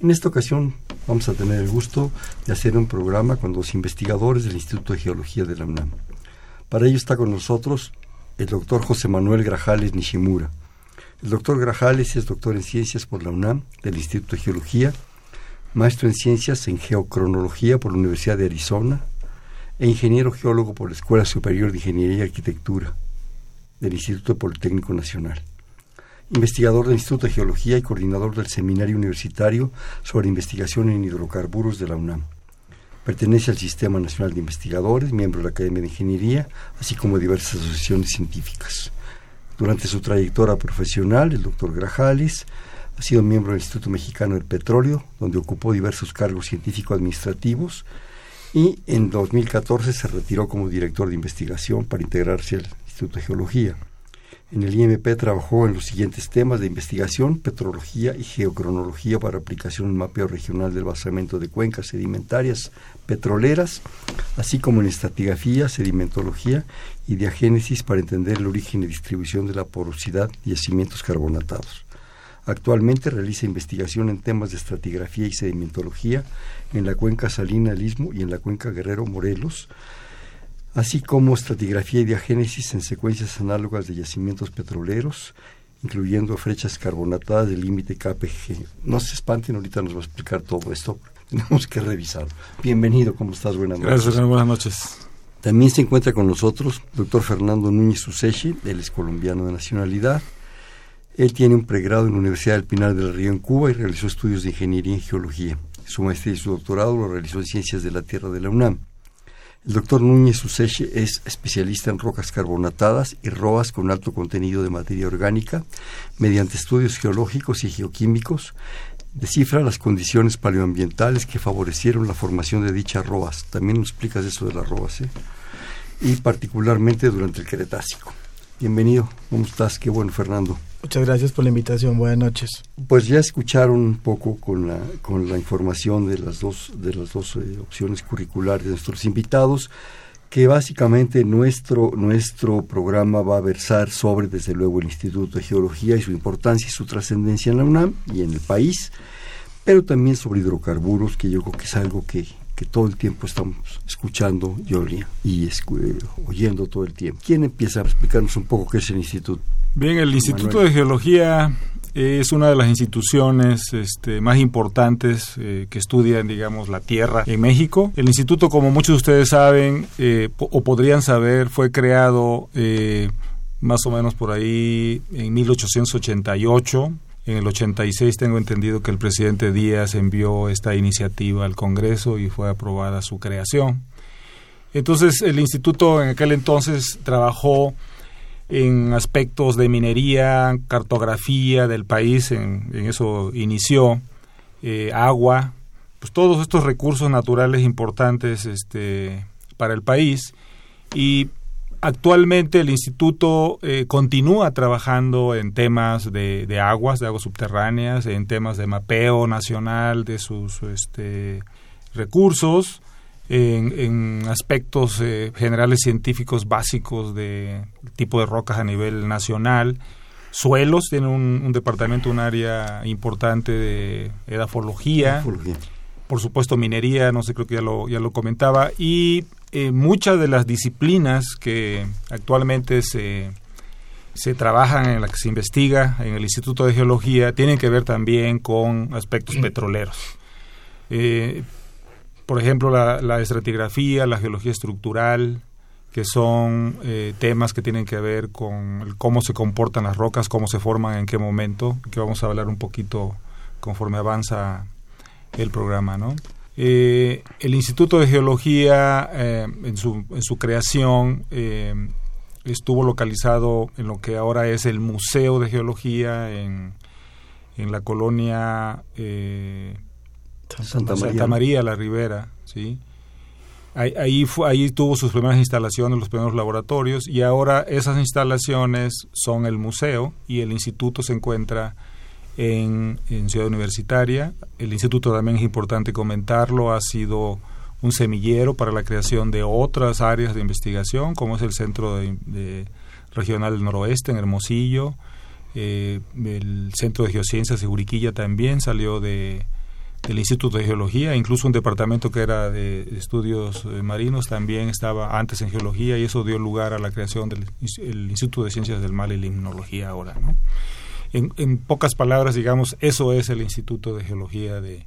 En esta ocasión vamos a tener el gusto de hacer un programa con los investigadores del Instituto de Geología de la UNAM. Para ello está con nosotros el doctor José Manuel Grajales Nishimura. El doctor Grajales es doctor en ciencias por la UNAM del Instituto de Geología, maestro en ciencias en geocronología por la Universidad de Arizona e ingeniero geólogo por la Escuela Superior de Ingeniería y Arquitectura del Instituto Politécnico Nacional. Investigador del Instituto de Geología y coordinador del Seminario Universitario sobre Investigación en Hidrocarburos de la UNAM. Pertenece al Sistema Nacional de Investigadores, miembro de la Academia de Ingeniería, así como diversas asociaciones científicas. Durante su trayectoria profesional, el doctor Grajales ha sido miembro del Instituto Mexicano del Petróleo, donde ocupó diversos cargos científico-administrativos y en 2014 se retiró como director de investigación para integrarse al Instituto de Geología. En el IMP trabajó en los siguientes temas de investigación, petrología y geocronología para aplicación en mapeo regional del basamento de cuencas sedimentarias petroleras, así como en estratigrafía, sedimentología y diagénesis para entender el origen y distribución de la porosidad y yacimientos carbonatados. Actualmente realiza investigación en temas de estratigrafía y sedimentología en la cuenca Salina Istmo y en la cuenca Guerrero Morelos, así como estratigrafía y diagénesis en secuencias análogas de yacimientos petroleros, incluyendo flechas carbonatadas del límite KPG. No se espanten, ahorita nos va a explicar todo esto, tenemos que revisarlo. Bienvenido, ¿cómo estás? Buenas noches. Gracias, buenas noches. También se encuentra con nosotros doctor Fernando Núñez Usechi, él es colombiano de nacionalidad. Él tiene un pregrado en la Universidad del Pinar del Río en Cuba y realizó estudios de ingeniería en geología. Su maestría y su doctorado lo realizó en Ciencias de la Tierra de la UNAM. El doctor Núñez Useche es especialista en rocas carbonatadas y roas con alto contenido de materia orgánica. Mediante estudios geológicos y geoquímicos, descifra las condiciones paleoambientales que favorecieron la formación de dichas roas. También nos explicas eso de las roas, ¿eh? Y particularmente durante el Cretácico. Bienvenido, ¿cómo estás? Qué bueno, Fernando. Muchas gracias por la invitación, buenas noches. Pues ya escucharon un poco con la, con la información de las dos, de las dos eh, opciones curriculares de nuestros invitados, que básicamente nuestro, nuestro programa va a versar sobre, desde luego, el Instituto de Geología y su importancia y su trascendencia en la UNAM y en el país, pero también sobre hidrocarburos, que yo creo que es algo que, que todo el tiempo estamos escuchando y, y oyendo todo el tiempo. ¿Quién empieza a explicarnos un poco qué es el instituto? Bien, el Instituto de Geología es una de las instituciones este, más importantes eh, que estudian, digamos, la Tierra en México. El instituto, como muchos de ustedes saben eh, o podrían saber, fue creado eh, más o menos por ahí en 1888. En el 86 tengo entendido que el presidente Díaz envió esta iniciativa al Congreso y fue aprobada su creación. Entonces el instituto en aquel entonces trabajó en aspectos de minería, cartografía del país, en, eso inició, eh, agua, pues todos estos recursos naturales importantes este, para el país. Y actualmente el instituto eh, continúa trabajando en temas de, de, aguas, de aguas subterráneas, en temas de mapeo nacional de sus este, recursos en, aspectos eh, generales científicos básicos de tipo de rocas a nivel nacional. Suelos, tiene un, departamento, un área importante de edafología. Por supuesto, minería, no sé, creo que ya lo, ya lo comentaba. Y eh, muchas de las disciplinas que actualmente se, se trabajan, en las que se investiga en el Instituto de Geología, tienen que ver también con aspectos petroleros. Eh, por ejemplo, la, estratigrafía, la geología estructural, que son eh, temas que tienen que ver con cómo se comportan las rocas, cómo se forman, en qué momento, que vamos a hablar un poquito conforme avanza el programa, ¿no? Eh, el Instituto de Geología, eh, en, su, en su creación, estuvo localizado en lo que ahora es el Museo de Geología en, en la colonia Santa, María. la Ribera, ¿sí? Ahí, ahí tuvo sus primeras instalaciones, los primeros laboratorios, y ahora esas instalaciones son el museo y el instituto se encuentra en, en Ciudad Universitaria. El instituto también es importante comentarlo, ha sido un semillero para la creación de otras áreas de investigación, como es el Centro de, Regional del Noroeste en Hermosillo, eh, el Centro de Geociencias de Uriquilla también salió de, del Instituto de Geología, incluso un departamento que era de estudios eh, marinos también estaba antes en geología y eso dio lugar a la creación del Instituto de Ciencias del Mar y Limnología ahora. ¿no? En, en, pocas palabras, digamos, eso es el Instituto de Geología de,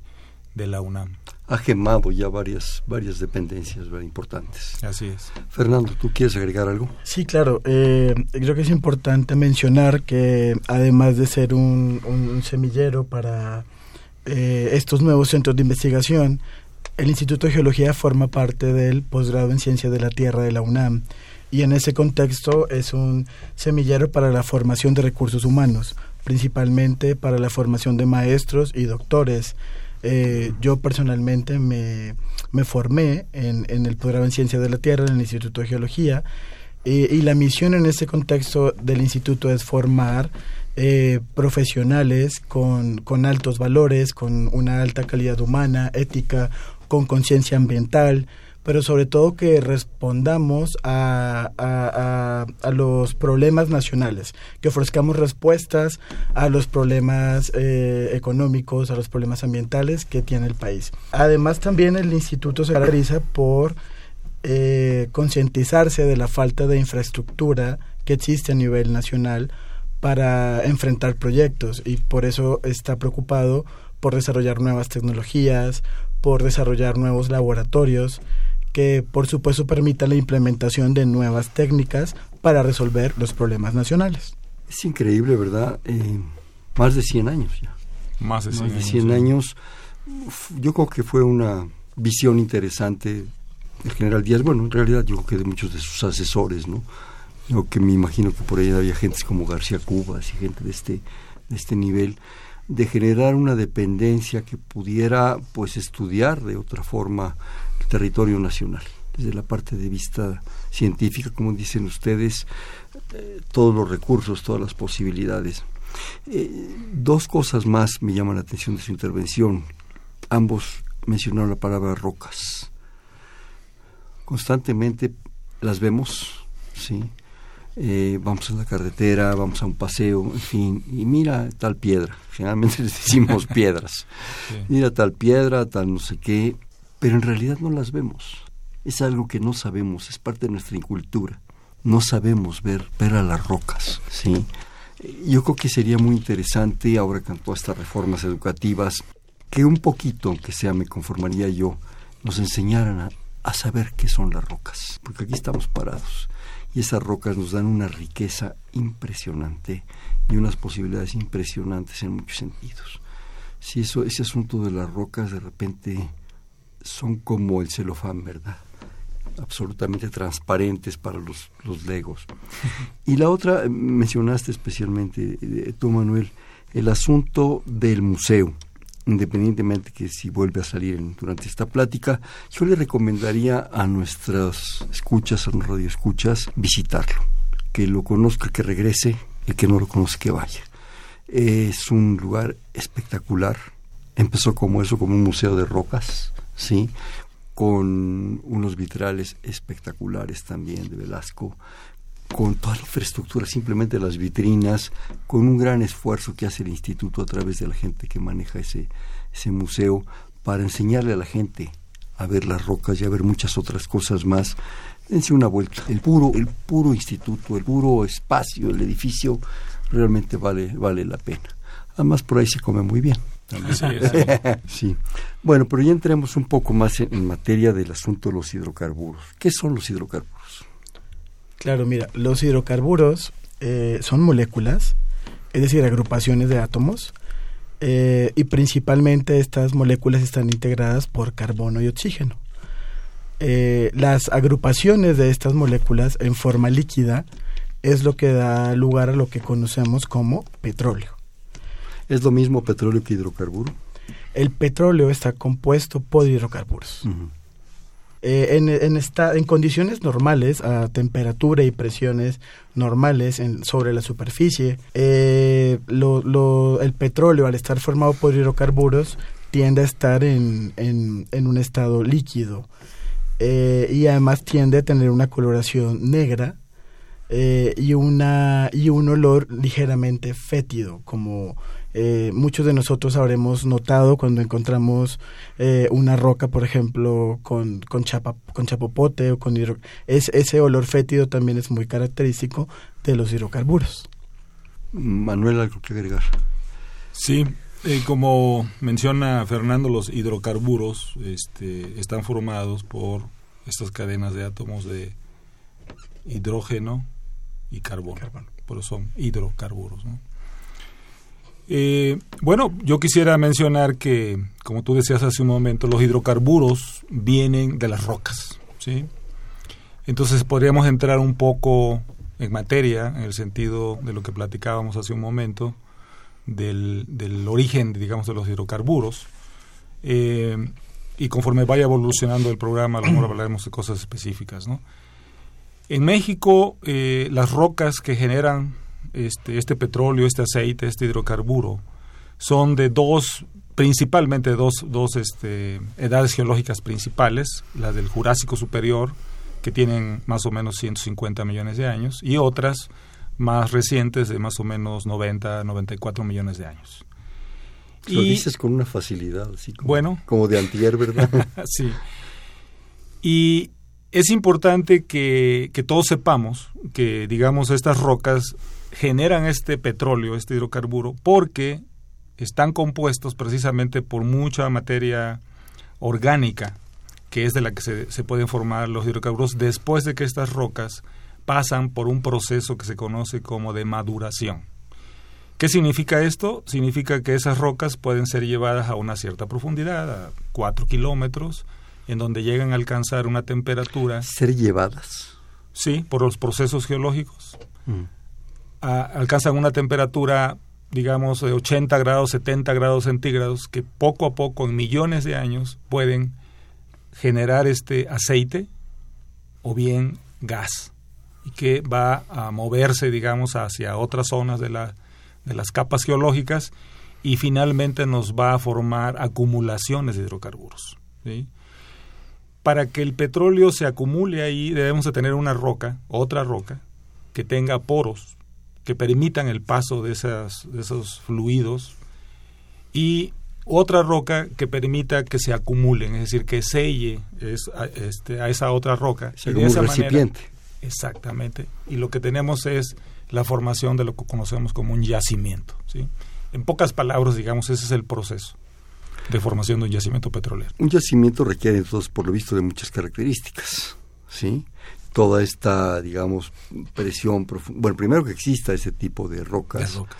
de la UNAM. Ha gemado ya varias, varias dependencias importantes. Así es. Fernando, ¿tú quieres agregar algo? Sí, claro. Eh, creo que es importante mencionar que además de ser un, semillero para eh, estos nuevos centros de investigación, el Instituto de Geología forma parte del posgrado en Ciencia de la Tierra de la UNAM. Y en ese contexto es un semillero para la formación de recursos humanos, principalmente para la formación de maestros y doctores. Eh, yo personalmente me, me formé en, en, el programa en Ciencia de la Tierra en el Instituto de Geología y la misión en este contexto del instituto es formar eh, profesionales con, con altos valores, con una alta calidad humana, ética, con conciencia ambiental, pero sobre todo que respondamos a, a, a, los problemas nacionales, que ofrezcamos respuestas a los problemas eh, económicos, a los problemas ambientales que tiene el país. Además, también el instituto se caracteriza por eh, concientizarse de la falta de infraestructura que existe a nivel nacional para enfrentar proyectos y por eso está preocupado por desarrollar nuevas tecnologías, por desarrollar nuevos laboratorios que por supuesto permita la implementación de nuevas técnicas para resolver los problemas nacionales. Es increíble, ¿verdad? Eh, más de 100 años ya. Más de 100, de 100 años. Yo creo que fue una visión interesante del general Díaz. Bueno, en realidad yo creo que de muchos de sus asesores, ¿no? Yo que me imagino que por ahí había gente como García Cubas y gente de este, de este nivel de generar una dependencia que pudiera pues estudiar de otra forma territorio nacional. Desde la parte de vista científica, como dicen ustedes, eh, todos los recursos, todas las posibilidades. Eh, dos cosas más me llaman la atención de su intervención. Ambos mencionaron la palabra rocas. Constantemente las vemos, ¿sí? Eh, vamos a la carretera, vamos a un paseo, en fin, y mira tal piedra, generalmente les decimos piedras, mira tal piedra, tal no sé qué, pero en realidad no las vemos. Es algo que no sabemos, es parte de nuestra incultura. No sabemos ver, ver a las rocas, ¿sí? Yo creo que sería muy interesante, ahora con todas estas reformas educativas, que un poquito, aunque sea, me conformaría yo, nos enseñaran a, a saber qué son las rocas. Porque aquí estamos parados y esas rocas nos dan una riqueza impresionante y unas posibilidades impresionantes en muchos sentidos. Si eso, ese asunto de las rocas de repente son como el celofán, ¿verdad? absolutamente transparentes para los, los legos. Y la otra, mencionaste especialmente eh, tú, Manuel, el asunto del museo. Independientemente que si vuelve a salir durante esta plática, yo le recomendaría a nuestras escuchas, a los radioescuchas, visitarlo. Que lo conozca, que regrese, y que no lo conozca, que vaya. Es un lugar espectacular. Empezó como eso, como un museo de rocas, ¿sí? con unos vitrales espectaculares también de Velasco, con toda la infraestructura, simplemente las vitrinas, con un gran esfuerzo que hace el instituto a través de la gente que maneja ese, ese museo para enseñarle a la gente a ver las rocas y a ver muchas otras cosas más. Dense una vuelta. El puro, el puro instituto, el puro espacio, el edificio, realmente vale, vale la pena. Además, por ahí se come muy bien. Sí, Bueno, pero ya entremos un poco más en, materia del asunto de los hidrocarburos. ¿Qué son los hidrocarburos? Claro, mira, los hidrocarburos eh, son moléculas, es decir, agrupaciones de átomos, eh, y principalmente estas moléculas están integradas por carbono y oxígeno. Eh, las agrupaciones de estas moléculas en forma líquida es lo que da lugar a lo que conocemos como petróleo. ¿Es lo mismo petróleo que hidrocarburo? El petróleo está compuesto por hidrocarburos. Eh, en, en, esta, en condiciones normales, a temperatura y presiones normales sobre la superficie, eh, el petróleo, al estar formado por hidrocarburos, tiende a estar en, en, un estado líquido eh, y además tiende a tener una coloración negra y, una, y un olor ligeramente fétido, como eh, muchos de nosotros habremos notado cuando encontramos eh, una roca, por ejemplo, con, con, chapa, con chapopote o con hidro... es, ese olor fétido también es muy característico de los hidrocarburos. Manuel, algo que agregar. Sí, eh, como menciona Fernando, los hidrocarburos este, están formados por estas cadenas de átomos de hidrógeno y carbono. carbono. Por eso son hidrocarburos. ¿no? Eh, bueno, yo quisiera mencionar que, como tú decías hace un momento, los hidrocarburos vienen de las rocas, ¿sí? Entonces podríamos entrar un poco en materia, en el sentido de lo que platicábamos hace un momento, del, del origen, digamos, de los hidrocarburos. Eh, y conforme vaya evolucionando el programa, a lo mejor hablaremos de cosas específicas, ¿no? En México, eh, las rocas que generan este, este petróleo, este aceite, este hidrocarburo, son de dos, principalmente dos, dos este, edades geológicas principales, las del Jurásico Superior, que tienen más o menos 150 millones de años, y otras más recientes de más o menos 90, 94 millones de años. Lo y, dices con una facilidad, así como, bueno, como de antier, ¿verdad? sí. Y es importante que, que todos sepamos que, digamos, estas rocas generan este petróleo, este hidrocarburo, porque están compuestos precisamente por mucha materia orgánica, que es de la que se, se, pueden formar los hidrocarburos después de que estas rocas pasan por un proceso que se conoce como de maduración. ¿Qué significa esto? Significa que esas rocas pueden ser llevadas a una cierta profundidad, a 4 kilómetros, en donde llegan a alcanzar una temperatura. ¿Ser llevadas? Sí, por los procesos geológicos. Mm alcanzan una temperatura, digamos, de 80 grados, 70 grados centígrados, que poco a poco, en millones de años, pueden generar este aceite o bien gas y que va a moverse, digamos, hacia otras zonas de, la, de las capas geológicas y finalmente nos va a formar acumulaciones de hidrocarburos. Para que el petróleo se acumule ahí debemos de tener una roca, otra roca, que tenga poros, que permitan el paso de, esas, de esos fluidos y otra roca que permita que se acumulen, es decir, que selle es, a, este, a esa otra roca. y de esa recipiente. Manera, exactamente. Y lo que tenemos es la formación de lo que conocemos como un yacimiento. ¿sí? En pocas palabras, digamos, ese es el proceso de formación de un yacimiento petrolero. Un yacimiento requiere entonces, por lo visto, de muchas características. ¿sí? Toda esta, digamos, presión Bueno, primero que exista ese tipo de rocas, rocas,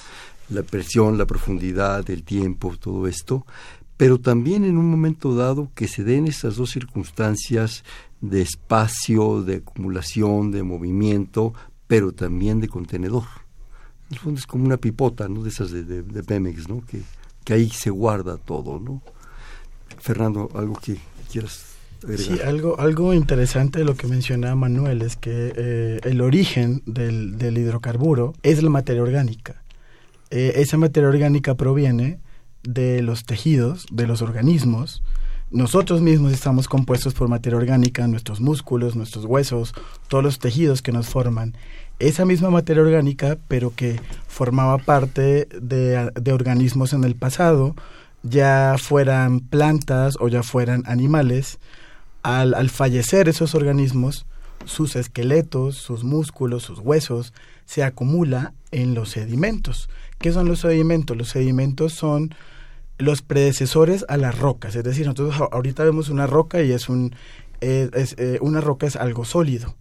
la presión, la profundidad, el tiempo, todo esto, pero también en un momento dado que se den esas dos circunstancias de espacio, de acumulación, de movimiento, pero también de contenedor. En el fondo es como una pipota, ¿no? De esas de, de, de Pemex, ¿no? Que, que ahí se guarda todo, ¿no? Fernando, algo que quieras Sí, algo, algo interesante de lo que menciona Manuel es que eh, el origen del, del, hidrocarburo es la materia orgánica. Eh, esa materia orgánica proviene de los tejidos, de los organismos. Nosotros mismos estamos compuestos por materia orgánica, nuestros músculos, nuestros huesos, todos los tejidos que nos forman. Esa misma materia orgánica, pero que formaba parte de, de organismos en el pasado, ya fueran plantas o ya fueran animales, al, al fallecer esos organismos, sus esqueletos, sus músculos, sus huesos, se acumula en los sedimentos. ¿Qué son los sedimentos? Los sedimentos son los predecesores a las rocas. Es decir, nosotros ahorita vemos una roca y es un es, eh, una roca es algo sólido.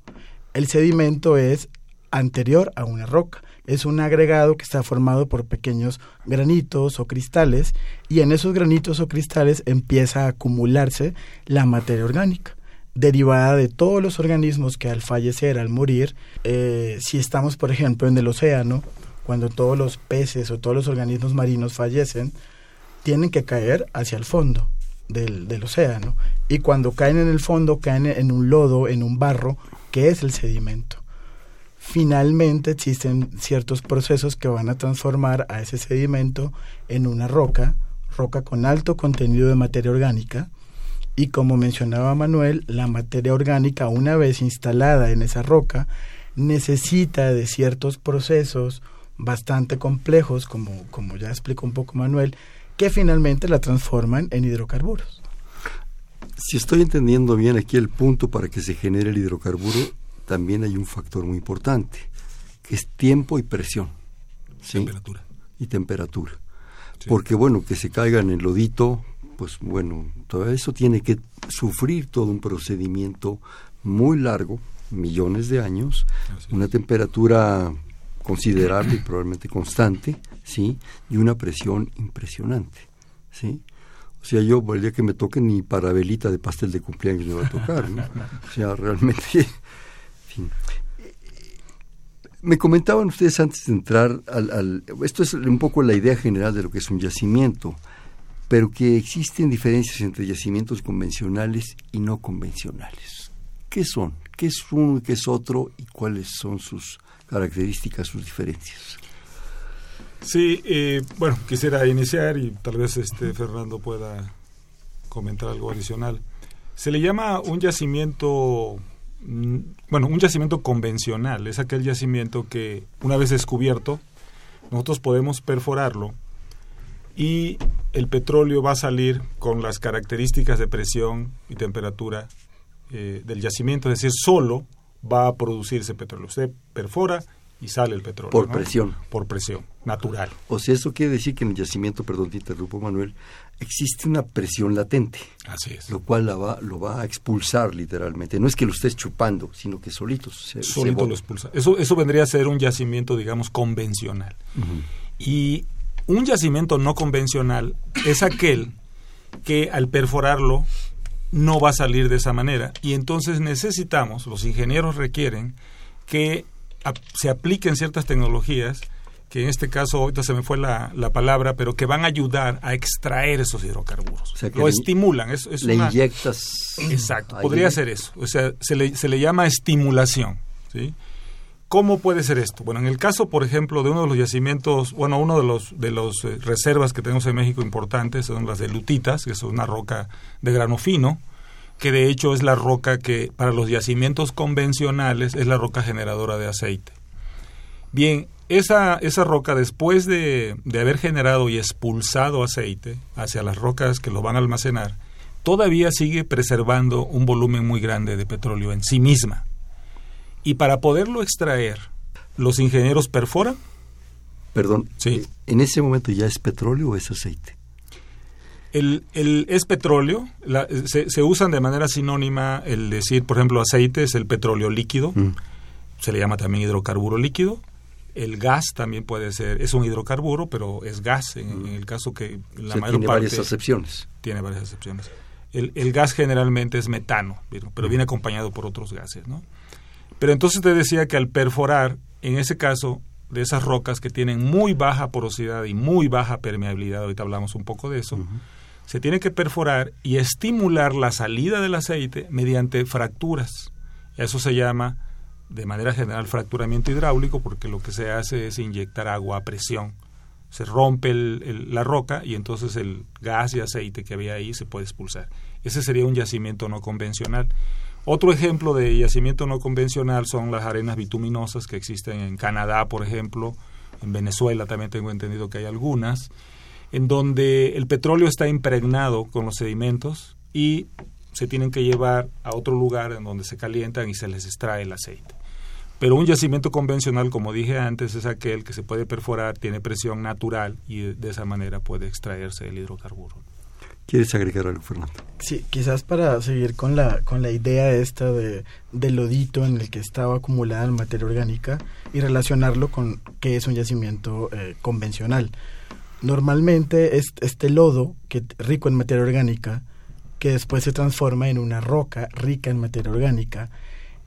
El sedimento es anterior a una roca es un agregado que está formado por pequeños granitos o cristales y en esos granitos o cristales empieza a acumularse la materia orgánica derivada de todos los organismos que al fallecer, al morir, eh, si estamos por ejemplo en el océano, cuando todos los peces o todos los organismos marinos fallecen, tienen que caer hacia el fondo del, del océano. Y cuando caen en el fondo, caen en un lodo, en un barro, que es el sedimento. Finalmente existen ciertos procesos que van a transformar a ese sedimento en una roca, roca con alto contenido de materia orgánica, y como mencionaba Manuel, la materia orgánica, una vez instalada en esa roca, necesita de ciertos procesos bastante complejos, como, como ya explicó un poco Manuel, que finalmente la transforman en hidrocarburos. Si estoy entendiendo bien aquí el punto para que se genere el hidrocarburo, también hay un factor muy importante, que es tiempo y presión. Temperatura. Y temperatura. Porque bueno, que se caiga en el lodito, pues bueno, todo eso tiene que sufrir todo un procedimiento muy largo, millones de años, una temperatura considerable y probablemente constante, ¿sí? Y una presión impresionante, ¿sí? O sea, yo el día que me toque ni para velita de pastel de cumpleaños me va a tocar, ¿no? O sea, realmente, Me comentaban ustedes antes de entrar al, al, Esto es un poco la idea general de lo que es un yacimiento, pero que existen diferencias entre yacimientos convencionales y no convencionales. ¿Qué son? ¿Qué es uno y qué es otro? ¿Y cuáles son sus características, sus diferencias? Sí, eh, bueno, quisiera iniciar y tal vez este Fernando pueda comentar algo adicional. Se le llama un yacimiento, bueno, un yacimiento convencional, es aquel yacimiento que una vez descubierto, nosotros podemos perforarlo y el petróleo va a salir con las características de presión y temperatura eh, del yacimiento, es decir, solo va a producirse petróleo. Usted perfora y sale el petróleo. Por presión. Por presión, natural. O sea, eso quiere decir que en el yacimiento, perdón, te interrumpo, Manuel, existe una presión latente. Así es. Lo cual la va, lo va a expulsar literalmente. No es que lo estés chupando, sino que solito se Solito lo expulsa. Eso, eso vendría a ser un yacimiento, digamos, convencional. Y un yacimiento no convencional es aquel que al perforarlo no va a salir de esa manera. Y entonces necesitamos, los ingenieros requieren que se apliquen ciertas tecnologías que en este caso ahorita se me fue la, la, palabra, pero que van a ayudar a extraer esos hidrocarburos. Lo estimulan. Es, le inyectas. Exacto, podría ser eso. O sea, se le, se le llama estimulación. ¿sí? ¿Cómo puede ser esto? Bueno, en el caso, por ejemplo, de uno de los yacimientos, bueno, uno de los de los eh, reservas que tenemos en México importantes son las de lutitas, que es una roca de grano fino, que de hecho es la roca que para los yacimientos convencionales es la roca generadora de aceite. Bien, esa, esa roca después de, de haber generado y expulsado aceite hacia las rocas que lo van a almacenar, todavía sigue preservando un volumen muy grande de petróleo en sí misma. Y para poderlo extraer, los ingenieros perforan. Perdón, sí. ¿en ese momento ya es petróleo o es aceite? El, el, es petróleo, se, se, usan de manera sinónima el decir, por ejemplo, aceite es el petróleo líquido, mm. se le llama también hidrocarburo líquido. El gas también puede ser, es un hidrocarburo, pero es gas, en, mm. en el caso que la mayor tiene varias acepciones. Tiene varias acepciones. El, el gas generalmente es metano, pero, pero mm. viene acompañado por otros gases, ¿no? Pero entonces te decía que al perforar, en ese caso, de esas rocas que tienen muy baja porosidad y muy baja permeabilidad, ahorita hablamos un poco de eso, se tiene que perforar y estimular la salida del aceite mediante fracturas. Eso se llama, de manera general, fracturamiento hidráulico, porque lo que se hace es inyectar agua a presión. Se rompe la roca y entonces el gas y aceite que había ahí se puede expulsar. Ese sería un yacimiento no convencional. Otro ejemplo de yacimiento no convencional son las arenas bituminosas que existen en Canadá, por ejemplo. En Venezuela también tengo entendido que hay algunas en donde el petróleo está impregnado con los sedimentos y se tienen que llevar a otro lugar en donde se calientan y se les extrae el aceite. Pero un yacimiento convencional, como dije antes, es aquel que se puede perforar, tiene presión natural y de esa manera puede extraerse el hidrocarburo. ¿Quieres agregar algo, Fernando? Sí, quizás para seguir con la, con la idea esta de, del lodito en el que estaba acumulada la materia orgánica y relacionarlo con qué es un yacimiento eh, convencional. Normalmente es este lodo, que rico en materia orgánica, que después se transforma en una roca rica en materia orgánica,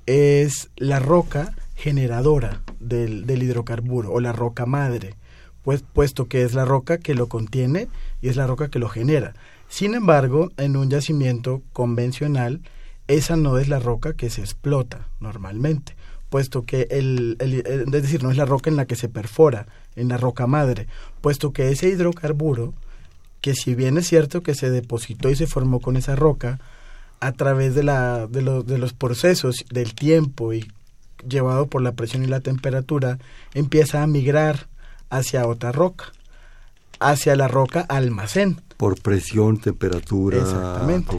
es la roca generadora del, hidrocarburo o la roca madre, pues puesto que es la roca que lo contiene y es la roca que lo genera. Sin embargo, en un yacimiento convencional, esa no es la roca que se explota normalmente, puesto que el, es decir, no es la roca en la que se perfora, en la roca madre, puesto que ese hidrocarburo, que si bien es cierto que se depositó y se formó con esa roca, a través de, la, de, de los procesos del tiempo y llevado por la presión y la temperatura, empieza a migrar hacia otra roca, hacia la roca almacén. Por presión, temperatura, Exactamente.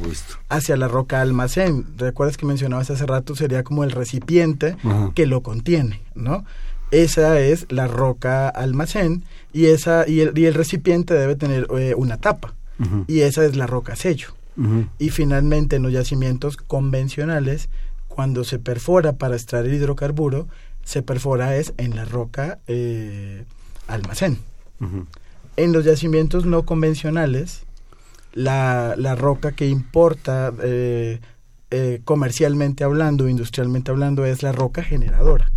Hacia la roca almacén. ¿Recuerdas que mencionabas hace rato? Sería como el recipiente que lo contiene, ¿no? Esa es la roca almacén y, esa, y, el, y el recipiente debe tener eh, una tapa. Y esa es la roca sello. Y finalmente en los yacimientos convencionales cuando se perfora para extraer hidrocarburo, se perfora es en la roca eh, almacén. En los yacimientos no convencionales, la, la roca que importa eh, eh, comercialmente hablando, industrialmente hablando, es la roca generadora.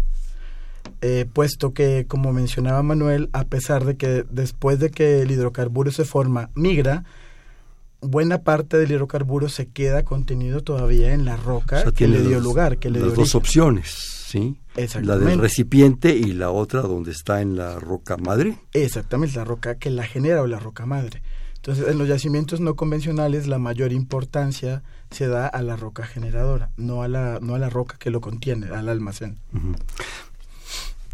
Puesto que, como mencionaba Manuel, a pesar de que después de que el hidrocarburo se forma, migra, buena parte del hidrocarburo se queda contenido todavía en la roca que le dio lugar, que le las dos opciones, ¿sí? La del recipiente y la otra donde está en la roca madre. Exactamente, la roca que la genera o la roca madre. Entonces, en los yacimientos no convencionales la mayor importancia se da a la roca generadora, no a la no a la roca que lo contiene, al almacén.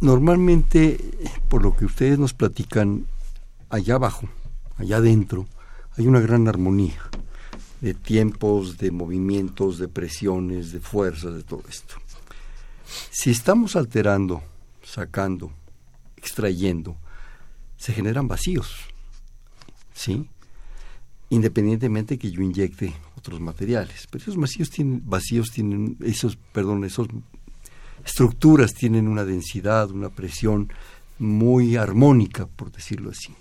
Normalmente, por lo que ustedes nos platican, allá abajo, allá adentro, hay una gran armonía de tiempos, de movimientos, de presiones, de fuerzas, de todo esto. Si estamos alterando, sacando, extrayendo, se generan vacíos, ¿sí? Independientemente que yo inyecte otros materiales, pero esos vacíos tienen, vacíos tienen, esos, perdón, esos estructuras tienen una densidad, una presión muy armónica, por decirlo así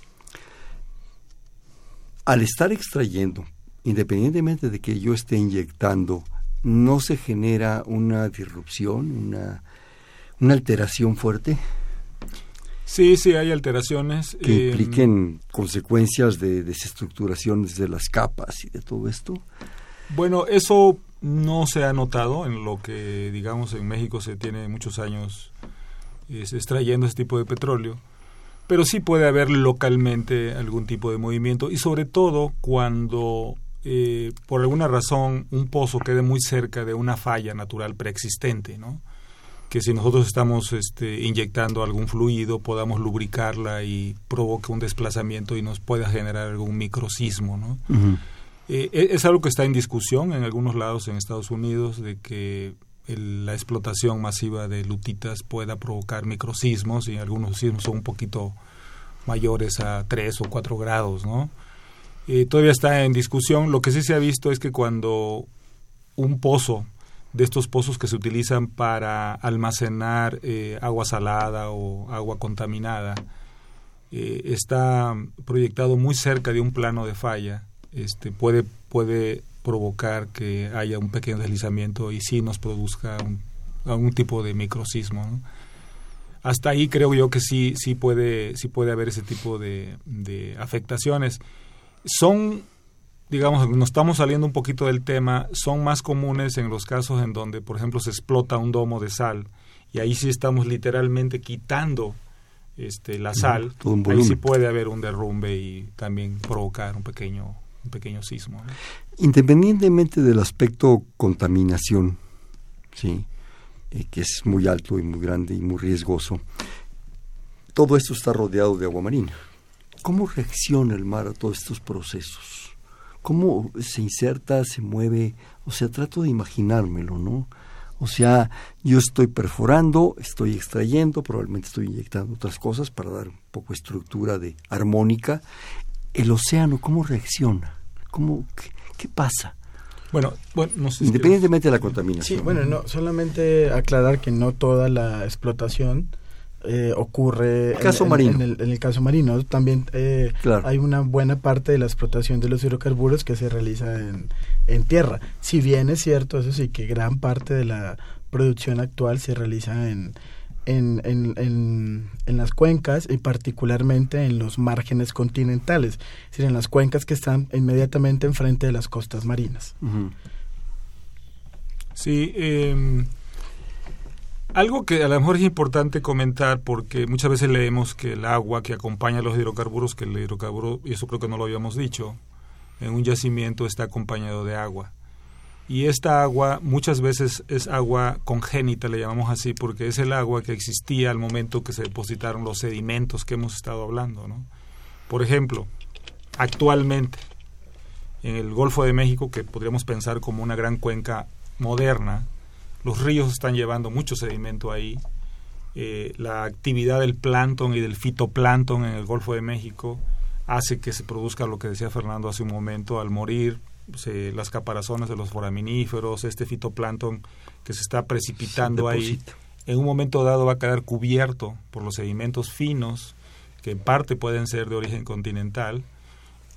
al estar extrayendo, independientemente de que yo esté inyectando, no se genera una disrupción, una, una alteración fuerte. Sí, sí, hay alteraciones. Que em, impliquen consecuencias de desestructuraciones de las capas y de todo esto. Bueno, eso no se ha notado en lo que, digamos, en México se tiene muchos años extrayendo este tipo de petróleo pero sí puede haber localmente algún tipo de movimiento y sobre todo cuando eh, por alguna razón un pozo quede muy cerca de una falla natural preexistente, ¿no? que si nosotros estamos este, inyectando algún fluido podamos lubricarla y provoque un desplazamiento y nos pueda generar algún microsismo. ¿no? Eh, e, es algo que está en discusión en algunos lados en Estados Unidos de que la explotación masiva de lutitas pueda provocar microsismos y algunos sismos son un poquito mayores a 3 o 4 grados, ¿no? Eh, todavía está en discusión. Lo que sí se ha visto es que cuando un pozo de estos pozos que se utilizan para almacenar eh, agua salada o agua contaminada eh, está proyectado muy cerca de un plano de falla, este, puede, puede provocar que haya un pequeño deslizamiento y sí nos produzca un, algún tipo de microsismo. Hasta ahí creo yo que sí, sí, puede, sí puede haber ese tipo de, de afectaciones. Son, digamos, nos estamos saliendo un poquito del tema, son más comunes en los casos en donde, por ejemplo, se explota un domo de sal y ahí sí estamos literalmente quitando este, la sal, ahí sí puede haber un derrumbe y también provocar un pequeño un pequeño sismo. Independientemente del aspecto contaminación, sí, eh, que es muy alto y muy grande y muy riesgoso, todo esto está rodeado de agua marina. ¿Cómo reacciona el mar a todos estos procesos? ¿Cómo se inserta, se mueve? O sea, trato de imaginármelo, ¿no? O sea, yo estoy perforando, estoy extrayendo, probablemente estoy inyectando otras cosas para dar un poco estructura de armónica el océano, ¿cómo reacciona? ¿Cómo, qué, pasa? Bueno, bueno independientemente de la contaminación. Sí, bueno, no, solamente aclarar que no toda la explotación eh, ocurre caso en, marino. En, el, caso marino. También eh, hay una buena parte de la explotación de los hidrocarburos que se realiza en, en tierra. Si bien es cierto, eso sí, que gran parte de la producción actual se realiza en, en, en, en, las cuencas y particularmente en los márgenes continentales, es decir, en las cuencas que están inmediatamente enfrente de las costas marinas. Sí, em, algo que a lo mejor es importante comentar porque muchas veces leemos que el agua que acompaña a los hidrocarburos, que el hidrocarburo, y eso creo que no lo habíamos dicho, en un yacimiento está acompañado de agua. Y esta agua muchas veces es agua congénita, le llamamos así, porque es el agua que existía al momento que se depositaron los sedimentos que hemos estado hablando. ¿no? Por ejemplo, actualmente en el Golfo de México, que podríamos pensar como una gran cuenca moderna, los ríos están llevando mucho sedimento ahí. Eh, la actividad del plancton y del fitoplancton en el Golfo de México hace que se produzca lo que decía Fernando hace un momento, al morir las caparazones de los foraminíferos, este fitoplancton que se está precipitando ahí, en un momento dado va a quedar cubierto por los sedimentos finos, que en parte pueden ser de origen continental,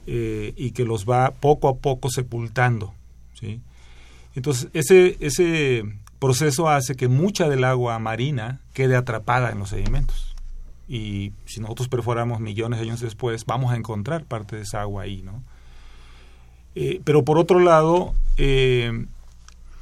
eh, y que los va poco a poco sepultando. ¿sí? Entonces, ese, ese proceso hace que mucha del agua marina quede atrapada en los sedimentos. Y si nosotros perforamos millones de años después, vamos a encontrar parte de esa agua ahí, ¿no? Eh, pero por otro lado, eh,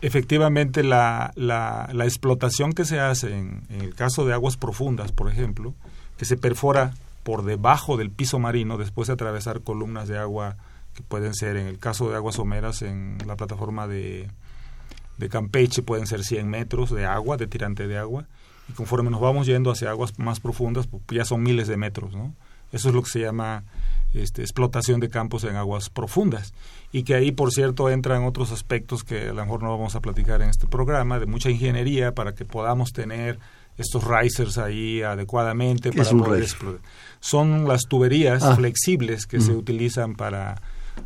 efectivamente la, la, explotación que se hace en, el caso de aguas profundas, por ejemplo, que se perfora por debajo del piso marino después de atravesar columnas de agua que pueden ser, en el caso de aguas someras, en la plataforma de, de Campeche pueden ser 100 metros de agua, de tirante de agua, y conforme nos vamos yendo hacia aguas más profundas, pues ya son miles de metros, ¿no? Eso es lo que se llama este, explotación de campos en aguas profundas y que ahí, por cierto, entran otros aspectos que a lo mejor no vamos a platicar en este programa, de mucha ingeniería para que podamos tener estos risers ahí adecuadamente para poder explotar. Son las tuberías ah. flexibles que se utilizan para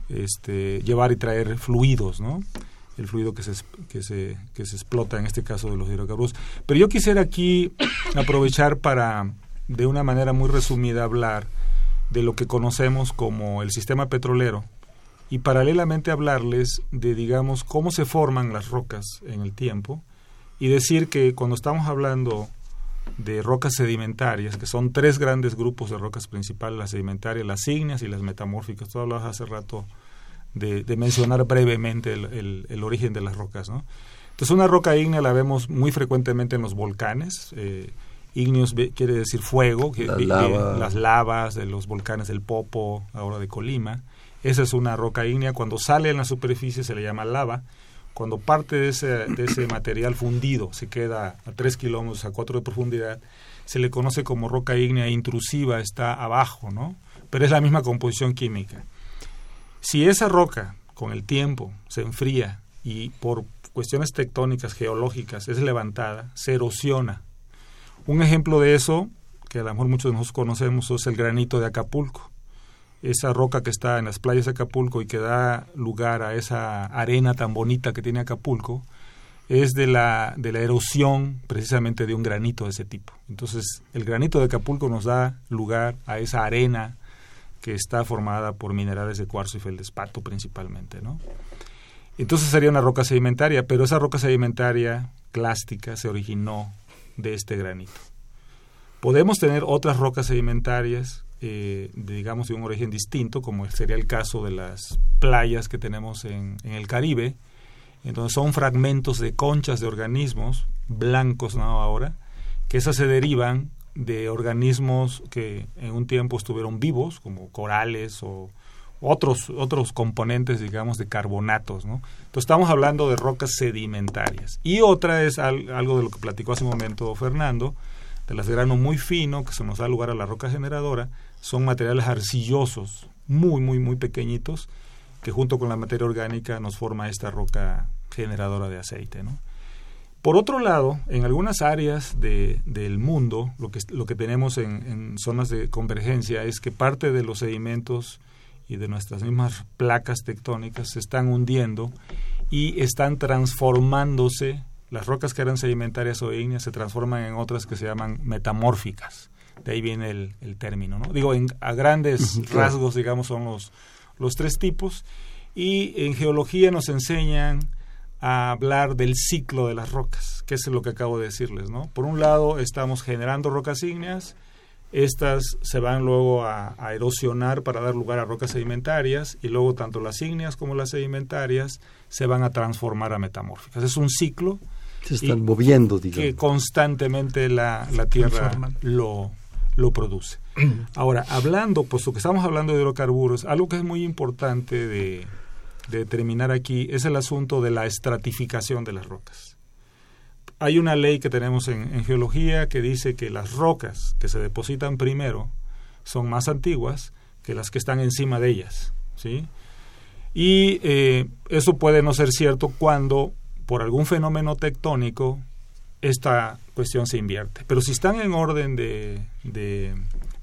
este, llevar y traer fluidos, ¿no? el fluido que se, que, se, que se explota en este caso de los hidrocarburos. Pero yo quisiera aquí aprovechar para, de una manera muy resumida, hablar de lo que conocemos como el sistema petrolero y paralelamente hablarles de, digamos, cómo se forman las rocas en el tiempo y decir que cuando estamos hablando de rocas sedimentarias, que son tres grandes grupos de rocas principales, las sedimentarias, las ígneas y las metamórficas, tú hablabas hace rato de, mencionar brevemente el, origen de las rocas, ¿no? Entonces una roca ígnea la vemos muy frecuentemente en los volcanes, eh, Igneos quiere decir fuego, que, las lavas de los volcanes del Popo, ahora de Colima. Esa es una roca ígnea. Cuando sale en la superficie se le llama lava. Cuando parte de ese, de ese material fundido se queda a 3 kilómetros, a 4 de profundidad, se le conoce como roca ígnea intrusiva, está abajo, ¿no? Pero es la misma composición química. Si esa roca con el tiempo se enfría y por cuestiones tectónicas, geológicas, es levantada, se erosiona un ejemplo de eso, que a lo mejor muchos de nosotros conocemos, es el granito de Acapulco. Esa roca que está en las playas de Acapulco y que da lugar a esa arena tan bonita que tiene Acapulco, es de la, de la erosión precisamente de un granito de ese tipo. Entonces, el granito de Acapulco nos da lugar a esa arena que está formada por minerales de cuarzo y feldespato principalmente, ¿no? Entonces sería una roca sedimentaria, pero esa roca sedimentaria clástica se originó de este granito. Podemos tener otras rocas sedimentarias, eh, digamos, de un origen distinto, como sería el caso de las playas que tenemos en, el Caribe. Entonces son fragmentos de conchas de organismos blancos. Ahora, que esas se derivan de organismos que en un tiempo estuvieron vivos, como corales o otros, otros componentes, digamos, de carbonatos, ¿no? Entonces estamos hablando de rocas sedimentarias. Y otra es algo de lo que platicó hace un momento Fernando, de las de grano muy fino, que se nos da lugar a la roca generadora, son materiales arcillosos, muy, muy, muy pequeñitos, que junto con la materia orgánica nos forma esta roca generadora de aceite, ¿no? Por otro lado, en algunas áreas de, del mundo, lo que, lo que tenemos en, en zonas de convergencia es que parte de los sedimentos y de nuestras mismas placas tectónicas se están hundiendo y están transformándose, las rocas que eran sedimentarias o ígneas se transforman en otras que se llaman metamórficas. De ahí viene el, el término, ¿no? Digo, en, a grandes rasgos, digamos, son los, los tres tipos. Y en geología nos enseñan a hablar del ciclo de las rocas, que es lo que acabo de decirles, ¿no? Por un lado, estamos generando rocas ígneas, estas se van luego a, erosionar para dar lugar a rocas sedimentarias y luego tanto las ígneas como las sedimentarias se van a transformar a metamórficas. Es un ciclo. Se están moviendo, digamos. Que constantemente la, la Tierra lo, lo produce. Ahora, hablando, puesto que estamos hablando de hidrocarburos, algo que es muy importante de, de determinar aquí es el asunto de la estratificación de las rocas. Hay una ley que tenemos en, geología que dice que las rocas que se depositan primero son más antiguas que las que están encima de ellas. ¿sí? Y eh, eso puede no ser cierto cuando, por algún fenómeno tectónico, esta cuestión se invierte. Pero si están en orden de, de,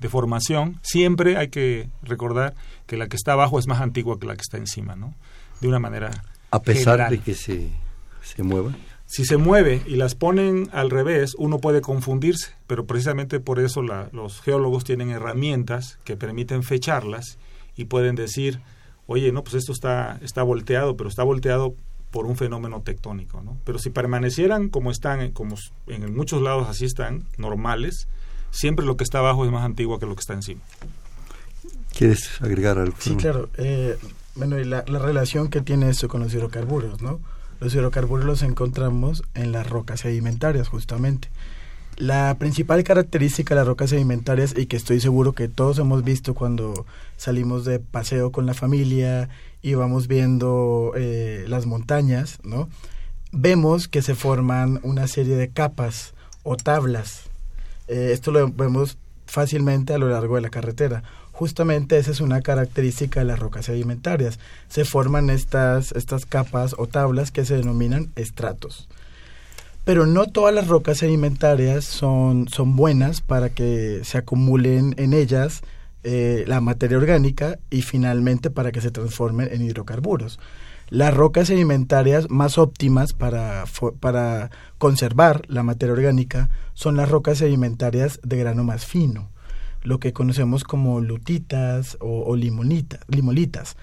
formación, siempre hay que recordar que la que está abajo es más antigua que la que está encima, ¿no? De una manera. A pesar de que se, se mueva. Si se mueve y las ponen al revés, uno puede confundirse, pero precisamente por eso los geólogos tienen herramientas que permiten fecharlas y pueden decir, oye, no, pues esto está, está volteado, pero está volteado por un fenómeno tectónico, ¿no? Pero si permanecieran como están, como en muchos lados así están, normales, siempre lo que está abajo es más antiguo que lo que está encima. ¿Quieres agregar algo? Sí, claro. Eh, bueno, y la, la, relación que tiene eso con los hidrocarburos, ¿no? Los hidrocarburos los encontramos en las rocas sedimentarias, justamente. La principal característica de las rocas sedimentarias, y que estoy seguro que todos hemos visto cuando salimos de paseo con la familia y vamos viendo eh, las montañas, ¿no? Vemos que se forman una serie de capas o tablas. Eh, esto lo vemos fácilmente a lo largo de la carretera. Justamente esa es una característica de las rocas sedimentarias. Se forman estas, estas capas o tablas que se denominan estratos pero no todas las rocas sedimentarias son, son buenas para que se acumulen en ellas eh, la materia orgánica y finalmente para que se transformen en hidrocarburos. Las rocas sedimentarias más óptimas para, para conservar la materia orgánica son las rocas sedimentarias de grano más fino, lo que conocemos como lutitas o, limolitas.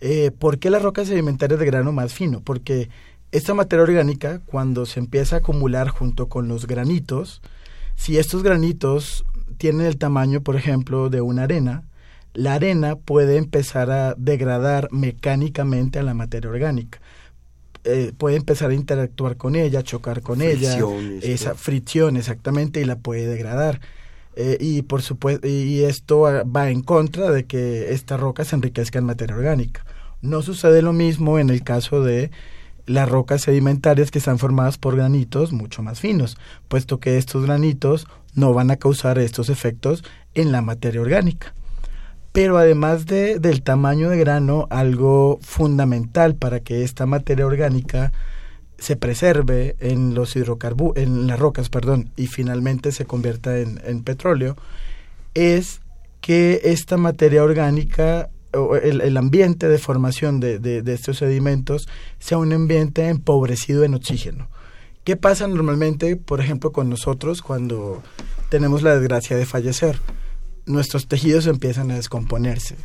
Eh, ¿Por qué las rocas sedimentarias de grano más fino? Porque esta materia orgánica, cuando se empieza a acumular junto con los granitos, si estos granitos tienen el tamaño, por ejemplo, de una arena, la arena puede empezar a degradar mecánicamente a la materia orgánica. Eh, puede empezar a interactuar con ella, chocar con ella, esa fricción exactamente y la puede degradar. Eh, y por supuesto y esto va en contra de que esta roca se enriquezca en materia orgánica. No sucede lo mismo en el caso de las rocas sedimentarias que están formadas por granitos mucho más finos, puesto que estos granitos no van a causar estos efectos en la materia orgánica. Pero además de, del tamaño de grano, algo fundamental para que esta materia orgánica se preserve en los hidrocarburos, en las rocas, perdón, y finalmente se convierta en, en petróleo, es que esta materia orgánica el, ambiente de formación de, de, estos sedimentos sea un ambiente empobrecido en oxígeno. ¿Qué pasa normalmente, por ejemplo, con nosotros cuando tenemos la desgracia de fallecer? Nuestros tejidos empiezan a descomponerse.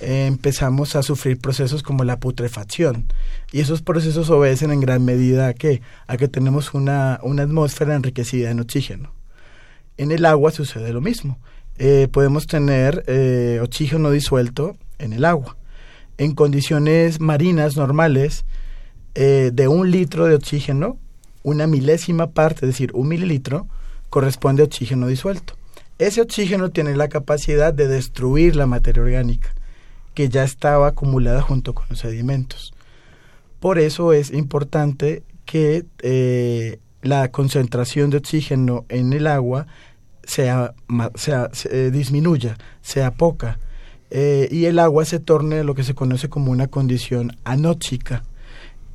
empezamos a sufrir procesos como la putrefacción. Y esos procesos obedecen en gran medida a qué? A que tenemos una, una atmósfera enriquecida en oxígeno. En el agua sucede lo mismo. Eh, podemos tener eh, oxígeno disuelto en el agua. En condiciones marinas normales, eh, de un litro de oxígeno, una milésima parte, es decir, un mililitro, corresponde a oxígeno disuelto. Ese oxígeno tiene la capacidad de destruir la materia orgánica que ya estaba acumulada junto con los sedimentos. Por eso es importante que eh, la concentración de oxígeno en el agua sea, eh, disminuya, sea poca, eh, y el agua se torne lo que se conoce como una condición anóxica,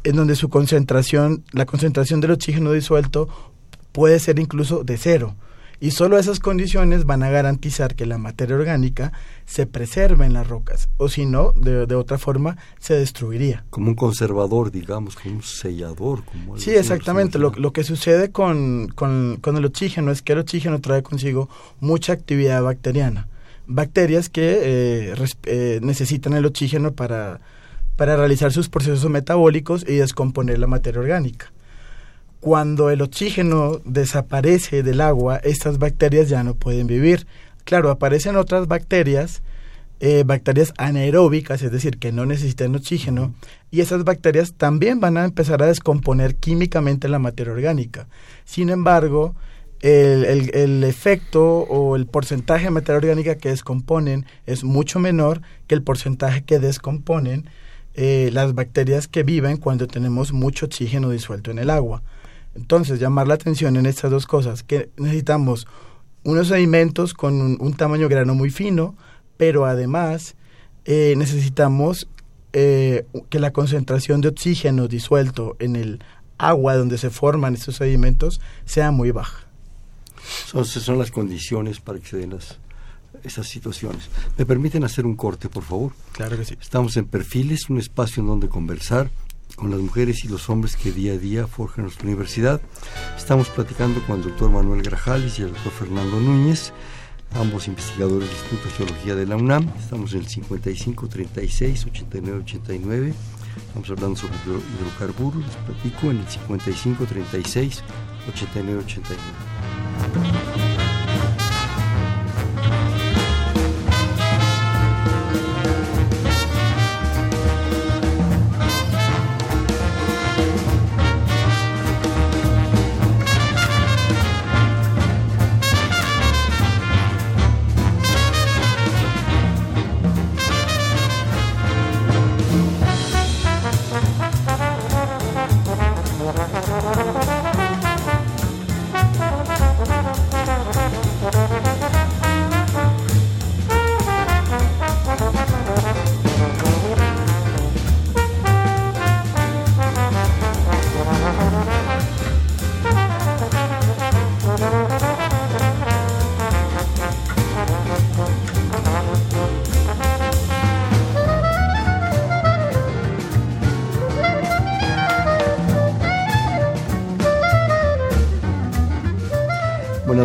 en donde su concentración, la concentración del oxígeno disuelto puede ser incluso de cero. Y solo esas condiciones van a garantizar que la materia orgánica se preserve en las rocas, o si no, de, otra forma, se destruiría. Como un conservador, digamos, como un sellador. Como sí, exactamente. Lo, lo, que sucede con, con, con el oxígeno es que el oxígeno trae consigo mucha actividad bacteriana bacterias que eh, eh, necesitan el oxígeno para, para realizar sus procesos metabólicos y descomponer la materia orgánica. Cuando el oxígeno desaparece del agua, estas bacterias ya no pueden vivir. Claro, aparecen otras bacterias, eh, bacterias anaeróbicas, es decir, que no necesitan oxígeno, y esas bacterias también van a empezar a descomponer químicamente la materia orgánica. Sin embargo, el, efecto o el porcentaje de materia orgánica que descomponen es mucho menor que el porcentaje que descomponen eh, las bacterias que viven cuando tenemos mucho oxígeno disuelto en el agua. Entonces, llamar la atención en estas dos cosas, que necesitamos unos alimentos con un, tamaño grano muy fino, pero además eh, necesitamos eh, que la concentración de oxígeno disuelto en el agua donde se forman estos sedimentos sea muy baja. Entonces son las condiciones para que se den las, esas situaciones. ¿Me permiten hacer un corte, por favor? Claro que sí. Estamos en Perfiles, un espacio en donde conversar con las mujeres y los hombres que día a día forjan nuestra universidad. Estamos platicando con el doctor Manuel Grajales y el doctor Fernando Núñez, ambos investigadores del Instituto de Geología de la UNAM. Estamos en el 5536 8989. Estamos hablando sobre hidrocarburos, les platico en el Очень ценю, очень ценю.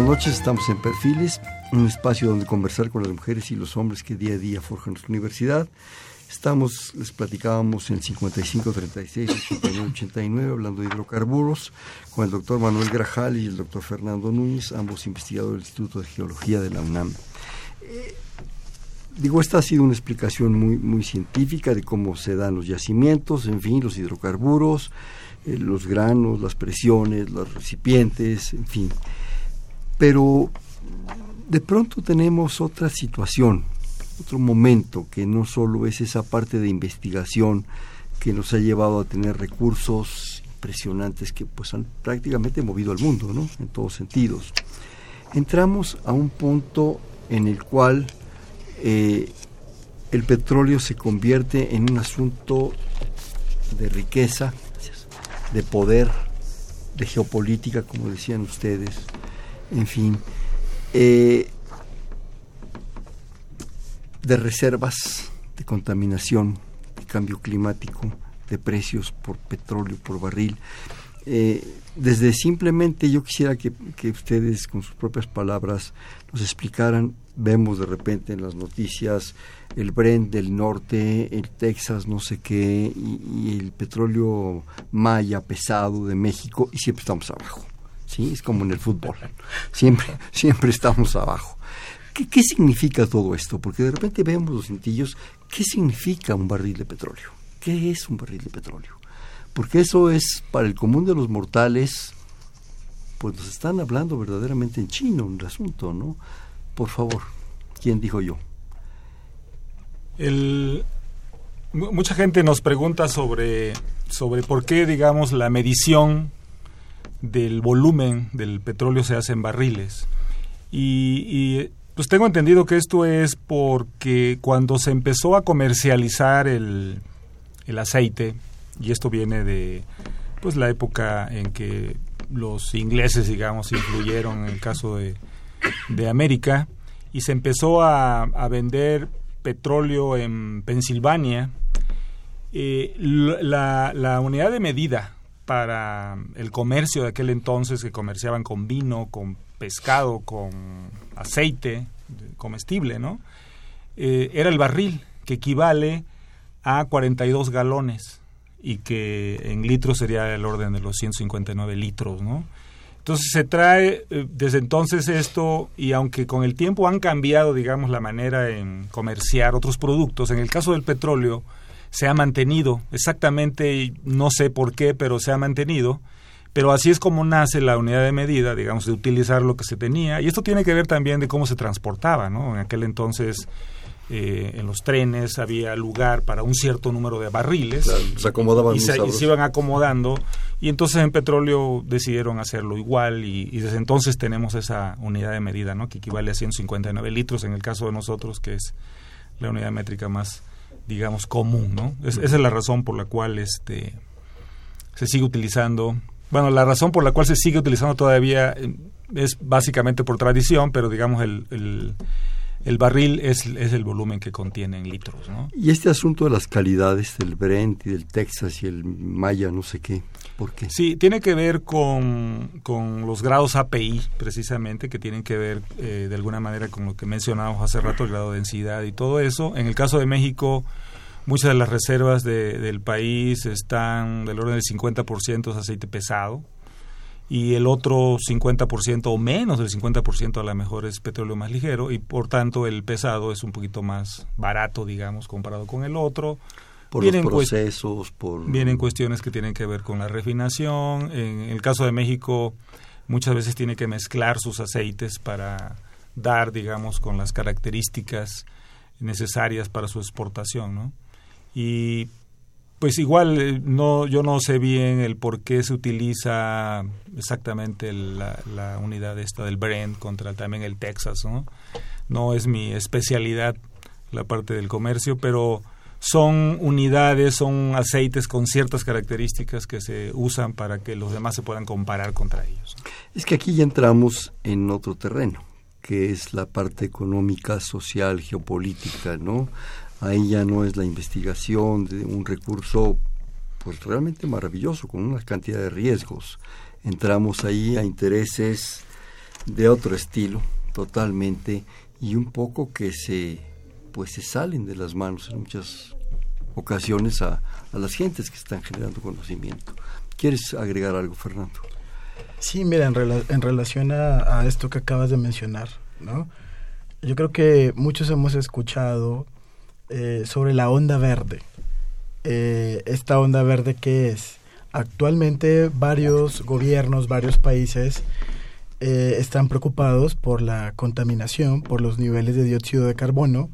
8989. estamos en Perfiles, un espacio donde conversar con las mujeres y los hombres que día a día forjan nuestra universidad. Estamos, les platicábamos en 55, 36, 89, 89, hablando de hidrocarburos, con el doctor Manuel Grajal y el doctor Fernando Núñez, ambos investigadores del Instituto de Geología de la UNAM. Eh, digo, esta ha sido una explicación muy, muy científica de cómo se dan los yacimientos, en fin, los hidrocarburos, eh, los granos, las presiones, los recipientes, en fin. Pero de pronto tenemos otra situación, otro momento que no solo es esa parte de investigación que nos ha llevado a tener recursos impresionantes que pues han prácticamente movido al mundo, ¿no? En todos sentidos. Entramos a un punto en el cual eh, el petróleo se convierte en un asunto de riqueza, de poder, de geopolítica, como decían ustedes, en fin, eh, de reservas, de contaminación, de cambio climático, de precios por petróleo, por barril. Eh, desde simplemente yo quisiera que, ustedes con sus propias palabras nos explicaran, vemos de repente en las noticias el Brent del norte, el Texas no sé qué, y el petróleo maya pesado de México, y siempre estamos abajo. ¿Sí? Es como en el fútbol, siempre, siempre estamos abajo. ¿Qué, significa todo esto? Porque de repente vemos los cintillos, ¿qué significa un barril de petróleo? ¿Qué es un barril de petróleo? Porque eso es para el común de los mortales, pues nos están hablando verdaderamente en chino un asunto, ¿no? Por favor, ¿quién dijo yo? El, mucha gente nos pregunta sobre, sobre por qué, digamos, la medición del volumen del petróleo se hace en barriles. Y, pues tengo entendido que esto es porque cuando se empezó a comercializar el, el aceite, y esto viene de pues la época en que los ingleses, digamos, influyeron en el caso de, de América, y se empezó a, a vender petróleo en Pensilvania, eh, la, la, unidad de medida para el comercio de aquel entonces que comerciaban con vino, con pescado, con aceite comestible, ¿no? Eh, era el barril, que equivale a 42 galones y que en litros sería el orden de los 159 litros, ¿no? Entonces se trae eh, desde entonces esto y aunque con el tiempo han cambiado, digamos, la manera en comerciar otros productos, en el caso del petróleo se ha mantenido, exactamente, no sé por qué, pero se ha mantenido, pero así es como nace la unidad de medida, digamos, de utilizar lo que se tenía, y esto tiene que ver también de cómo se transportaba, ¿no? En aquel entonces eh, en los trenes había lugar para un cierto número de barriles. Se acomodaban y, se, iban acomodando. Y entonces en petróleo decidieron hacerlo igual. Y, desde entonces tenemos esa unidad de medida ¿no? que equivale a 159 litros en el caso de nosotros que es la unidad métrica más digamos común ¿no? esa es la razón por la cual este se sigue utilizando bueno la razón por la cual se sigue utilizando todavía eh, es básicamente por tradición pero digamos el el barril es, es, el volumen que contiene en litros. ¿no? Y este asunto de las calidades del Brent y del Texas y el Maya, no sé qué, ¿por qué? Sí, tiene que ver con, con los grados API, precisamente, que tienen que ver eh, de alguna manera con lo que mencionábamos hace rato, el grado de densidad y todo eso. En el caso de México, muchas de las reservas de, del país están del orden del 50% de aceite pesado, y el otro 50% o menos del 50% a lo mejor es petróleo más ligero y por tanto el pesado es un poquito más barato, digamos, comparado con el otro. Por vienen los procesos, por... Vienen cuestiones que tienen que ver con la refinación. En el caso de México, muchas veces tiene que mezclar sus aceites para dar, digamos, con las características necesarias para su exportación, ¿no? Y pues igual eh, no yo no sé bien el por qué se utiliza exactamente la, la, unidad esta del Brent contra también el Texas no no es mi especialidad la parte del comercio pero son unidades son aceites con ciertas características que se usan para que los demás se puedan comparar contra ellos es que aquí ya entramos en otro terreno que es la parte económica, social, geopolítica, ¿no? Ahí ya no es la investigación de un recurso pues realmente maravilloso, con una cantidad de riesgos. Entramos ahí a intereses de otro estilo, totalmente, y un poco que se pues se salen de las manos en muchas ocasiones a, a las gentes que están generando conocimiento. ¿Quieres agregar algo, Fernando? Sí, mira, en, en relación a, a, esto que acabas de mencionar, ¿no? Yo creo que muchos hemos escuchado eh, sobre la onda verde. Eh, esta onda verde que es actualmente varios gobiernos, varios países eh, están preocupados por la contaminación, por los niveles de dióxido de carbono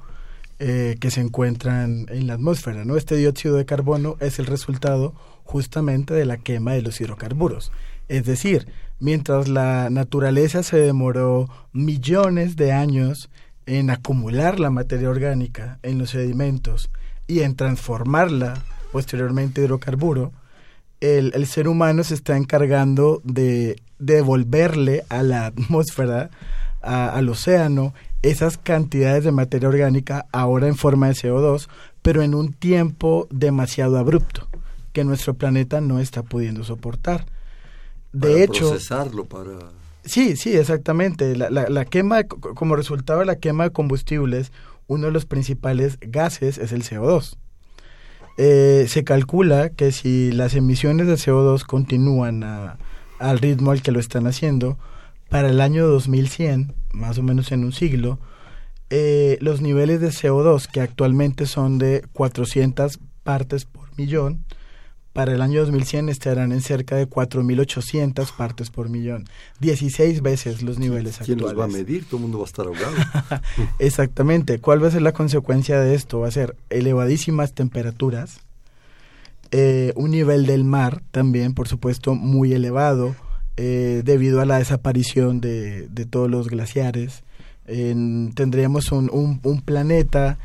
que se encuentran en la atmósfera. ¿no? Este dióxido de carbono es el resultado justamente de la quema de los hidrocarburos. Es decir, mientras la naturaleza se demoró millones de años en acumular la materia orgánica en los sedimentos y en transformarla posteriormente en hidrocarburo, el, el, ser humano se está encargando de devolverle a la atmósfera, al océano, esas cantidades de materia orgánica ahora en forma de CO2, pero en un tiempo demasiado abrupto que nuestro planeta no está pudiendo soportar. De hecho, procesarlo para Sí, sí, exactamente. La, quema, como resultado de la quema de combustibles, uno de los principales gases es el CO2. Eh, se calcula que si las emisiones de CO2 continúan al ritmo al que lo están haciendo, para el año 2100, más o menos en un siglo, eh, los niveles de CO2, que actualmente son de 400 partes por millón, para el año 2100 estarán en cerca de 4.800 partes por millón, 16 veces los niveles ¿Quién actuales. ¿Quién los va a medir? Todo el mundo va a estar ahogado. Exactamente. ¿Cuál va a ser la consecuencia de esto? Va a ser elevadísimas temperaturas, eh, un nivel del mar también, por supuesto, muy elevado, eh, debido a la desaparición de, de todos los glaciares. tendríamos un, un, un planeta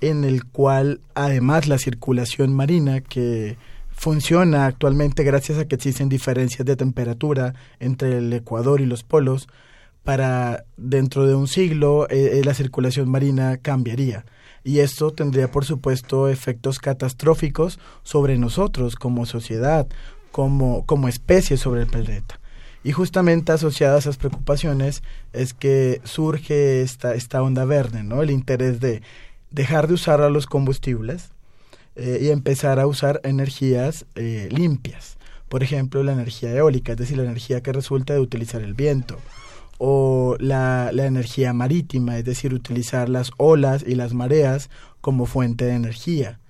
en el cual, además, la circulación marina, que funciona actualmente gracias a que existen diferencias de temperatura entre el Ecuador y los polos. Para dentro de un siglo eh, eh, la circulación marina cambiaría y esto tendría por supuesto efectos catastróficos sobre nosotros como sociedad, como, como especie sobre el planeta. Y justamente asociada a esas preocupaciones es que surge esta, esta onda verde, ¿no? El interés de dejar de usar a los combustibles, eh, y empezar a usar energías eh, limpias. Por ejemplo, la energía eólica, es decir, la energía que resulta de utilizar el viento. O la, la energía marítima, es decir, utilizar las olas y las mareas como fuente de energía.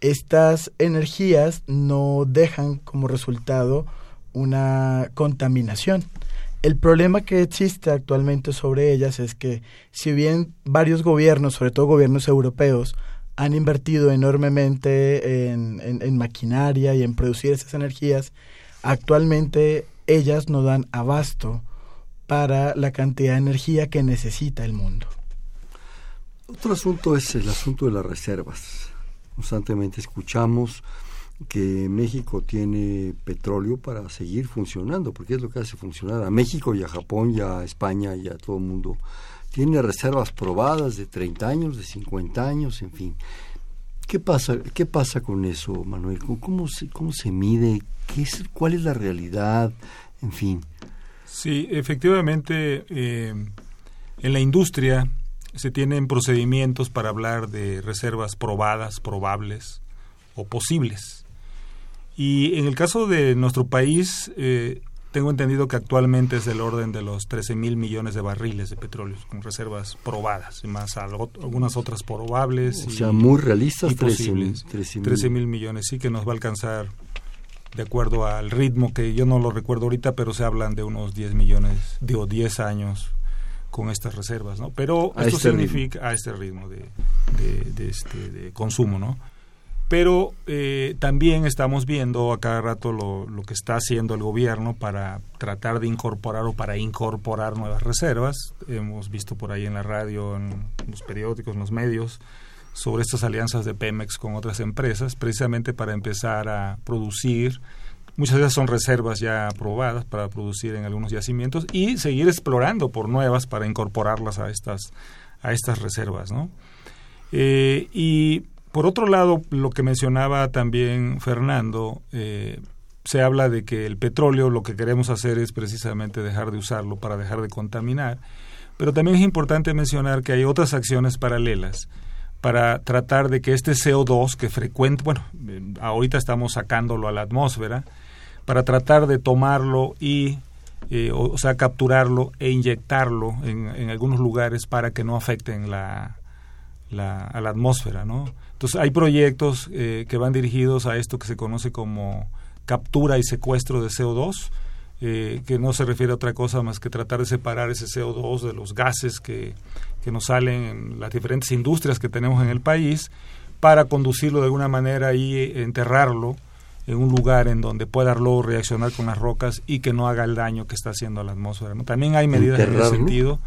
Estas energías no dejan como resultado una contaminación. El problema que existe actualmente sobre ellas es que si bien varios gobiernos, sobre todo gobiernos europeos, han invertido enormemente en, maquinaria y en producir esas energías, actualmente ellas no dan abasto para la cantidad de energía que necesita el mundo. Otro asunto es el asunto de las reservas. Constantemente escuchamos que México tiene petróleo para seguir funcionando, porque es lo que hace funcionar a México y a Japón y a España y a todo el mundo. Tiene reservas probadas de 30 años, de 50 años, en fin. ¿Qué pasa, qué pasa con eso, Manuel? ¿Cómo se, cómo se mide? ¿Qué es, ¿Cuál es la realidad? En fin. Sí, efectivamente, eh, en la industria se tienen procedimientos para hablar de reservas probadas, probables o posibles. Y en el caso de nuestro país, eh, tengo entendido que actualmente es del orden de los 13 mil millones de barriles de petróleo, con reservas probadas, y más algunas otras probables. O sea, muy realistas, 13 mil millones, sí, que nos va a alcanzar de acuerdo al ritmo que yo no lo recuerdo ahorita, pero se hablan de unos 10 millones, digo 10 años con estas reservas, ¿no? Pero esto este significa a este ritmo de, de, este, de consumo, ¿no? Pero eh, también estamos viendo a cada rato lo, que está haciendo el gobierno para tratar de incorporar o para incorporar nuevas reservas. Hemos visto por ahí en la radio, en los periódicos, en los medios, sobre estas alianzas de Pemex con otras empresas, precisamente para empezar a producir. Muchas de ellas son reservas ya aprobadas para producir en algunos yacimientos y seguir explorando por nuevas para incorporarlas a estas, a estas reservas, ¿no? Eh, y por otro lado, lo que mencionaba también Fernando, eh, se habla de que el petróleo lo que queremos hacer es precisamente dejar de usarlo para dejar de contaminar, pero también es importante mencionar que hay otras acciones paralelas para tratar de que este CO2 que frecuente, bueno, eh, ahorita estamos sacándolo a la atmósfera, para tratar de tomarlo y, eh, o, sea, capturarlo e inyectarlo en, algunos lugares para que no afecten a la atmósfera, ¿no? Entonces hay proyectos eh, que van dirigidos a esto que se conoce como captura y secuestro de CO2, eh, que no se refiere a otra cosa más que tratar de separar ese CO2 de los gases que, que nos salen en las diferentes industrias que tenemos en el país para conducirlo de alguna manera y enterrarlo en un lugar en donde pueda luego reaccionar con las rocas y que no haga el daño que está haciendo a la atmósfera. ¿no? También hay medidas en ese sentido.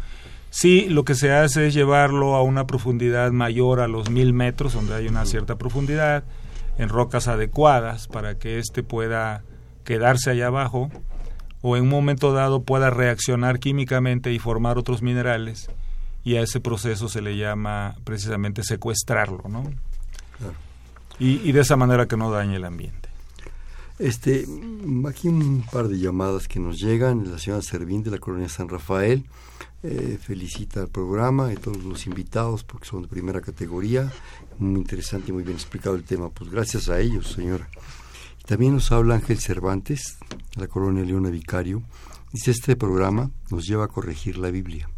Sí, lo que se hace es llevarlo a una profundidad mayor a los mil metros, donde hay una cierta profundidad, en rocas adecuadas para que éste pueda quedarse allá abajo o en un momento dado pueda reaccionar químicamente y formar otros minerales y a ese proceso se le llama precisamente secuestrarlo, ¿no? Y, y de esa manera que no dañe el ambiente. Este, aquí un par de llamadas que nos llegan. La señora Servín de la colonia San Rafael eh, felicita al programa y todos los invitados porque son de primera categoría. Muy interesante y muy bien explicado el tema. Pues gracias a ellos, señora. También nos habla Ángel Cervantes, la colonia Leona Vicario. Dice, este programa nos lleva a corregir la Biblia,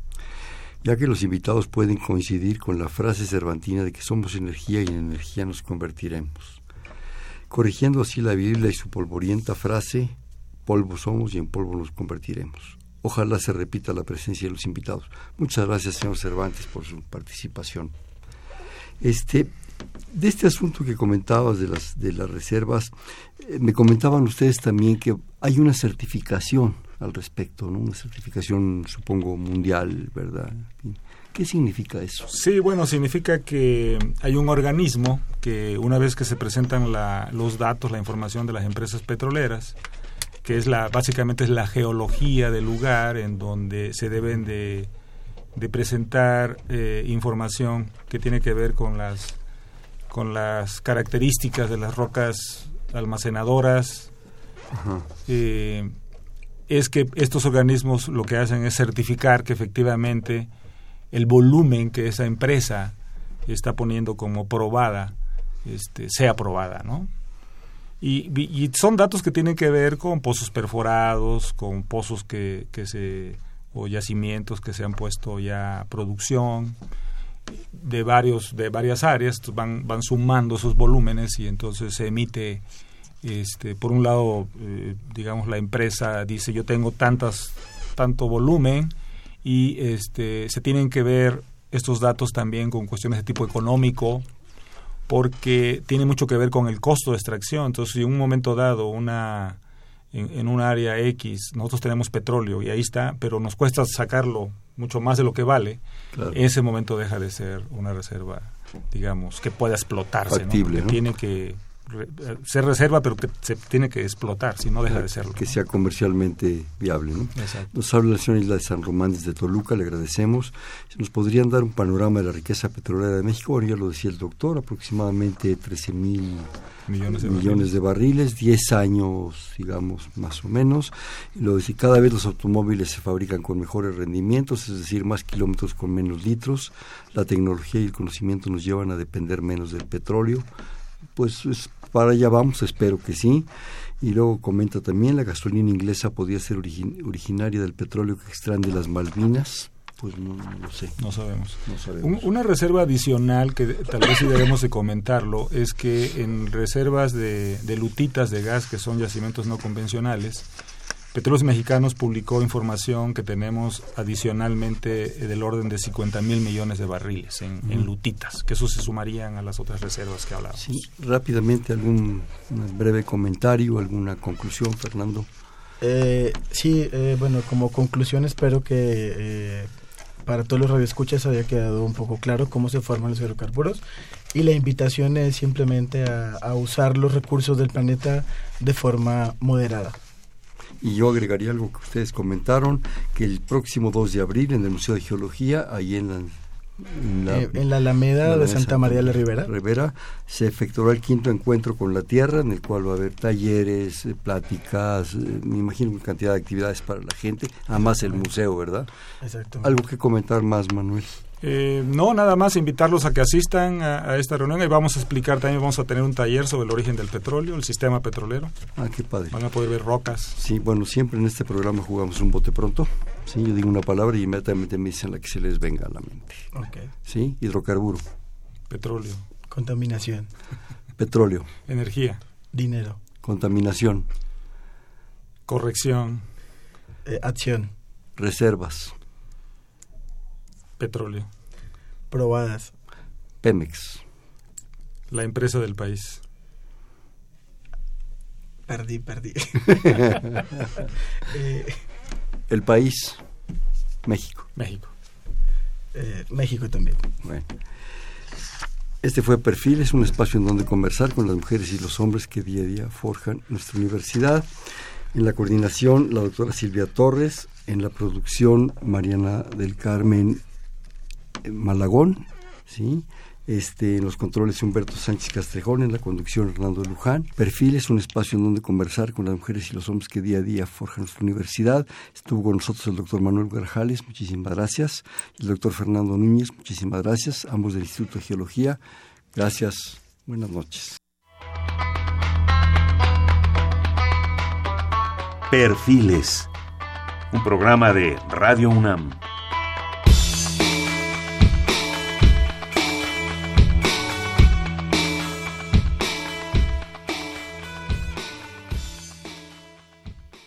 ya que los invitados pueden coincidir con la frase cervantina de que somos energía y en energía nos convertiremos corrigiendo así la Biblia y su polvorienta frase, polvo somos y en polvo nos convertiremos. Ojalá se repita la presencia de los invitados. Muchas gracias, señor Cervantes, por su participación. Este, de este asunto que comentabas de las, de las reservas, eh, me comentaban ustedes también que hay una certificación al respecto, ¿no? Una certificación, supongo, mundial, ¿verdad? ¿Qué significa eso? Sí, bueno, significa que hay un organismo que una vez que se presentan los datos, la información de las empresas petroleras, que es la básicamente es la geología del lugar en donde se deben de, presentar eh, información que tiene que ver con las con las características de las rocas almacenadoras. Eh, es que estos organismos lo que hacen es certificar que efectivamente el volumen que esa empresa está poniendo como probada este, sea aprobada, ¿no? Y, son datos que tienen que ver con pozos perforados, con pozos que, que se o yacimientos que se han puesto ya producción de varios de varias áreas van van sumando esos volúmenes y entonces se emite este por un lado eh, digamos la empresa dice yo tengo tantas tanto volumen y este se tienen que ver estos datos también con cuestiones de tipo económico porque tiene mucho que ver con el costo de extracción. Entonces si en un momento dado una en, un área X, nosotros tenemos petróleo y ahí está, pero nos cuesta sacarlo mucho más de lo que vale, en ese momento deja de ser una reserva, digamos, que pueda explotarse. Factible, Tiene que ser reserva, pero que se tiene que explotar, si no deja de serlo. Que sea comercialmente viable. ¿no? Nos habla la señora Isla de San Román desde Toluca, le agradecemos. ¿Nos podrían dar un panorama de la riqueza petrolera de México? Bueno, ya lo decía el doctor, aproximadamente 13 mil millones, de, millones de barriles, 10 años, digamos, más o menos. Lo decía, cada vez los automóviles se fabrican con mejores rendimientos, es decir, más kilómetros con menos litros. La tecnología y el conocimiento nos llevan a depender menos del petróleo. Pues es para allá vamos, espero que sí. Y luego comenta también, la gasolina inglesa podía ser originaria del petróleo que extraen de las Malvinas. Pues no, lo sé. No sabemos. una reserva adicional que tal vez sí debemos de comentarlo es que en reservas de, de lutitas de gas, que son yacimientos no convencionales, Petróleos Mexicanos publicó información que tenemos adicionalmente eh, del orden de 50 mil millones de barriles en, lutitas, que eso se sumarían a las otras reservas que hablábamos. Sí, rápidamente algún breve comentario, alguna conclusión, Fernando. Eh, sí, eh, bueno, como conclusión espero que eh, para todos los radioescuchas haya quedado un poco claro cómo se forman los hidrocarburos y la invitación es simplemente a usar los recursos del planeta de forma moderada. Y yo agregaría algo que ustedes comentaron, que el próximo 2 de abril en el Museo de Geología, ahí en la en la, eh, Alameda de Santa, María de la Rivera. Rivera se efectuará el quinto encuentro con la Tierra, en el cual va a haber talleres, eh, pláticas, eh, me imagino una cantidad de actividades para la gente, además el museo, ¿verdad? Exacto. Algo que comentar más, Manuel. Eh, no, nada más invitarlos a que asistan a, esta reunión y vamos a explicar también, vamos a tener un taller sobre el origen del petróleo, el sistema petrolero. Ah, qué padre. Van a poder ver rocas. Sí, bueno, siempre en este programa jugamos un bote pronto. Sí, yo digo una palabra y inmediatamente me dicen la que se les venga a la mente. Okay. Sí, hidrocarburo. Petróleo. Contaminación. Petróleo. Energía. Dinero. Contaminación. Corrección. Eh, acción. Reservas. Petróleo. Probadas. Pemex. La empresa del país. Perdí, perdí. Eh, El país. México. México. Eh, México también. Bueno. Este fue Perfil, es un espacio en donde conversar con las mujeres y los hombres que día a día forjan nuestra universidad. En la coordinación, la doctora Silvia Torres. En la producción, Mariana del Carmen Malagón, ¿sí? Este, en los controles Humberto Sánchez Castrejón, en la conducción Hernando Luján. Perfil es un espacio en donde conversar con las mujeres y los hombres que día a día forjan nuestra universidad. Estuvo con nosotros el doctor Manuel Garjales, muchísimas gracias. El doctor Fernando Núñez, muchísimas gracias. Ambos del Instituto de Geología. Gracias. Buenas noches. Perfiles, un programa de Radio UNAM.